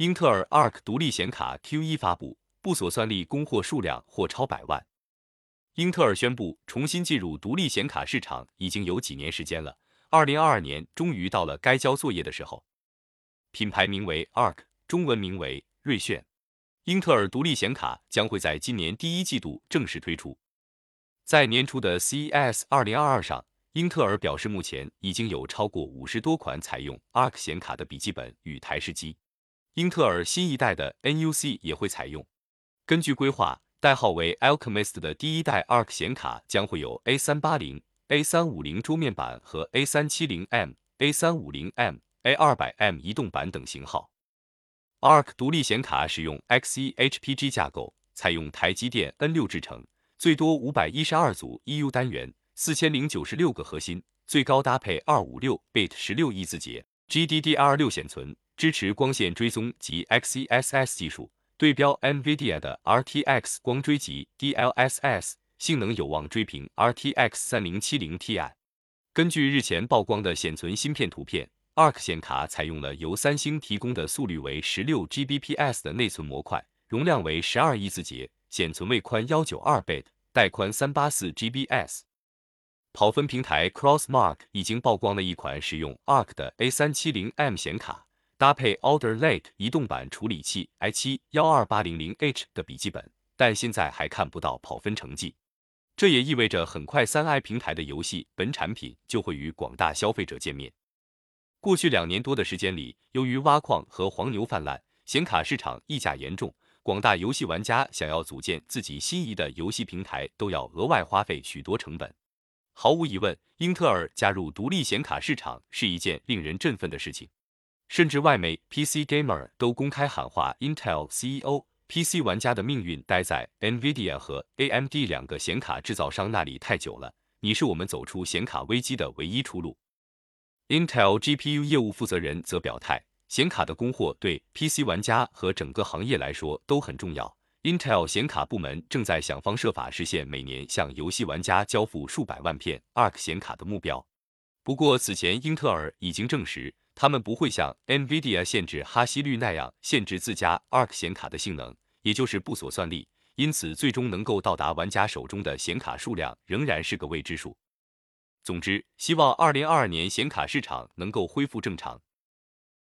英特尔 ARC 独立显卡 Q1 发布，不锁算力供货数量或超百万。英特尔宣布重新进入独立显卡市场已经有几年时间了，二零二二年终于到了该交作业的时候。品牌名为 ARC，中文名为锐炫。英特尔独立显卡将会在今年第一季度正式推出。在年初的 CES 二零二二上，英特尔表示目前已经有超过五十多款采用 ARC 显卡的笔记本与台式机。英特尔新一代的 NUC 也会采用。根据规划。代号为 Alchemist 的第一代 ARC 显卡将会有 A 三八零、A 三五零桌面版和 A 三七零 M、A 三五零 M、A 二百 M 移动版等型号。ARC 独立显卡使用 Xe HPG 架构，采用台积电 N 六制程，最多五百一十二组 EU 单元，四千零九十六个核心，最高搭配二五六 bit 十六亿字节 GDDR 六显存，支持光线追踪及 XeSS 技术。对标 NVIDIA 的 RTX 光追及 DLSS，性能有望追平 RTX 三零七零 Ti。根据日前曝光的显存芯片图片，ARC 显卡采用了由三星提供的速率为十六 Gbps 的内存模块，容量为十二亿字节，显存位宽幺九二 bit，带宽三八四 GBs。跑分平台 Crossmark 已经曝光了一款使用 ARC 的 A 三七零 M 显卡。搭配 Alder Lake 移动版处理器 i7 幺二八零零 H 的笔记本，但现在还看不到跑分成绩。这也意味着很快三 i 平台的游戏本产品就会与广大消费者见面。过去两年多的时间里，由于挖矿和黄牛泛滥，显卡市场溢价严重，广大游戏玩家想要组建自己心仪的游戏平台，都要额外花费许多成本。毫无疑问，英特尔加入独立显卡市场是一件令人振奋的事情。甚至外媒 PC Gamer 都公开喊话，Intel CEO：PC 玩家的命运待在 NVIDIA 和 AMD 两个显卡制造商那里太久了，你是我们走出显卡危机的唯一出路。Intel GPU 业务负责人则表态，显卡的供货对 PC 玩家和整个行业来说都很重要。Intel 显卡部门正在想方设法实现每年向游戏玩家交付数百万片 ARC 显卡的目标。不过，此前英特尔已经证实。他们不会像 NVIDIA 限制哈希率那样限制自家 ARC 显卡的性能，也就是不锁算力，因此最终能够到达玩家手中的显卡数量仍然是个未知数。总之，希望2022年显卡市场能够恢复正常。